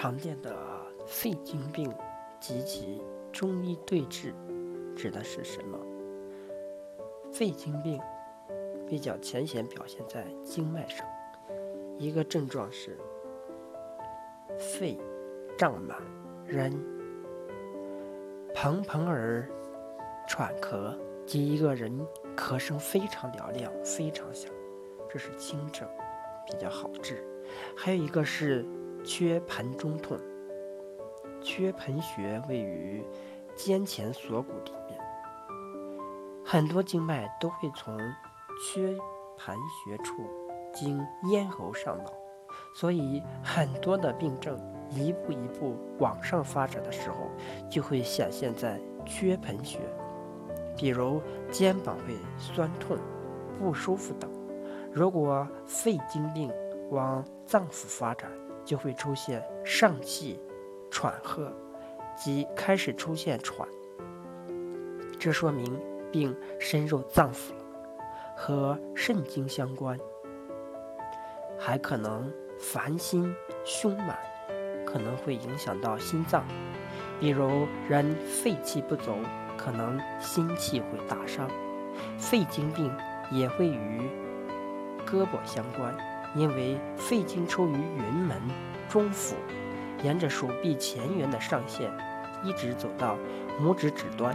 常见的肺经病及其中医对治指的是什么？肺经病比较浅显表现在经脉上，一个症状是肺胀满、人砰砰而喘咳，及一个人咳声非常嘹亮、非常响，这是轻症，比较好治。还有一个是缺盆中痛，缺盆穴位于肩前锁骨里面，很多经脉都会从缺盆穴处经咽喉上脑，所以很多的病症一步一步往上发展的时候，就会显现在缺盆穴，比如肩膀会酸痛、不舒服等。如果肺经病，往脏腑发展，就会出现上气、喘喝，即开始出现喘。这说明病深入脏腑了，和肾经相关。还可能烦心、胸满，可能会影响到心脏。比如人肺气不足，可能心气会大伤。肺经病也会与胳膊相关。因为肺经出于云门中府，沿着手臂前缘的上线，一直走到拇指指端；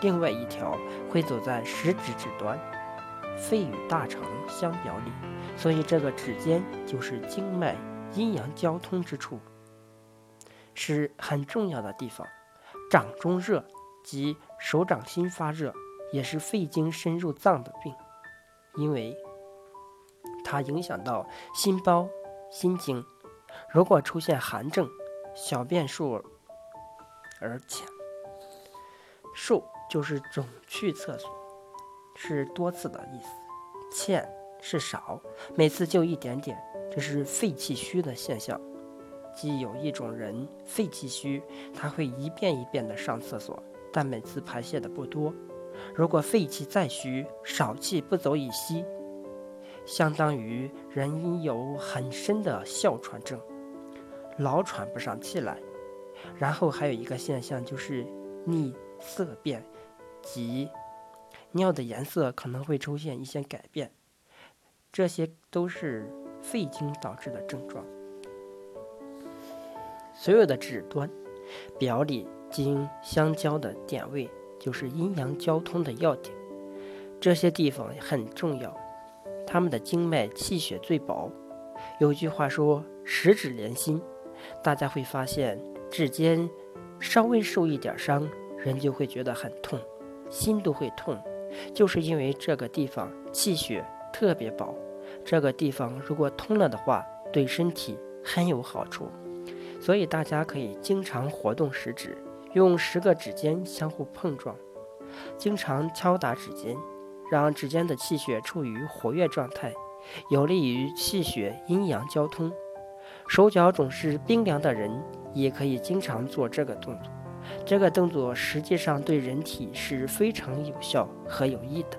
另外一条会走在食指指端。肺与大肠相表里，所以这个指尖就是经脉阴阳交通之处，是很重要的地方。掌中热即手掌心发热，也是肺经深入脏的病，因为。它影响到心包、心经。如果出现寒症，小便数而浅，数就是总去厕所，是多次的意思；欠是少，每次就一点点，这是肺气虚的现象。即有一种人肺气虚，他会一遍一遍的上厕所，但每次排泄的不多。如果肺气再虚，少气不走以息。相当于人因有很深的哮喘症，老喘不上气来。然后还有一个现象就是逆色变，即尿的颜色可能会出现一些改变，这些都是肺经导致的症状。所有的指端表里经相交的点位，就是阴阳交通的要点，这些地方很重要。他们的经脉气血最薄，有句话说“十指连心”，大家会发现指尖稍微受一点伤，人就会觉得很痛，心都会痛，就是因为这个地方气血特别薄。这个地方如果通了的话，对身体很有好处，所以大家可以经常活动食指，用十个指尖相互碰撞，经常敲打指尖。让指尖的气血处于活跃状态，有利于气血阴阳交通。手脚总是冰凉的人，也可以经常做这个动作。这个动作实际上对人体是非常有效和有益的。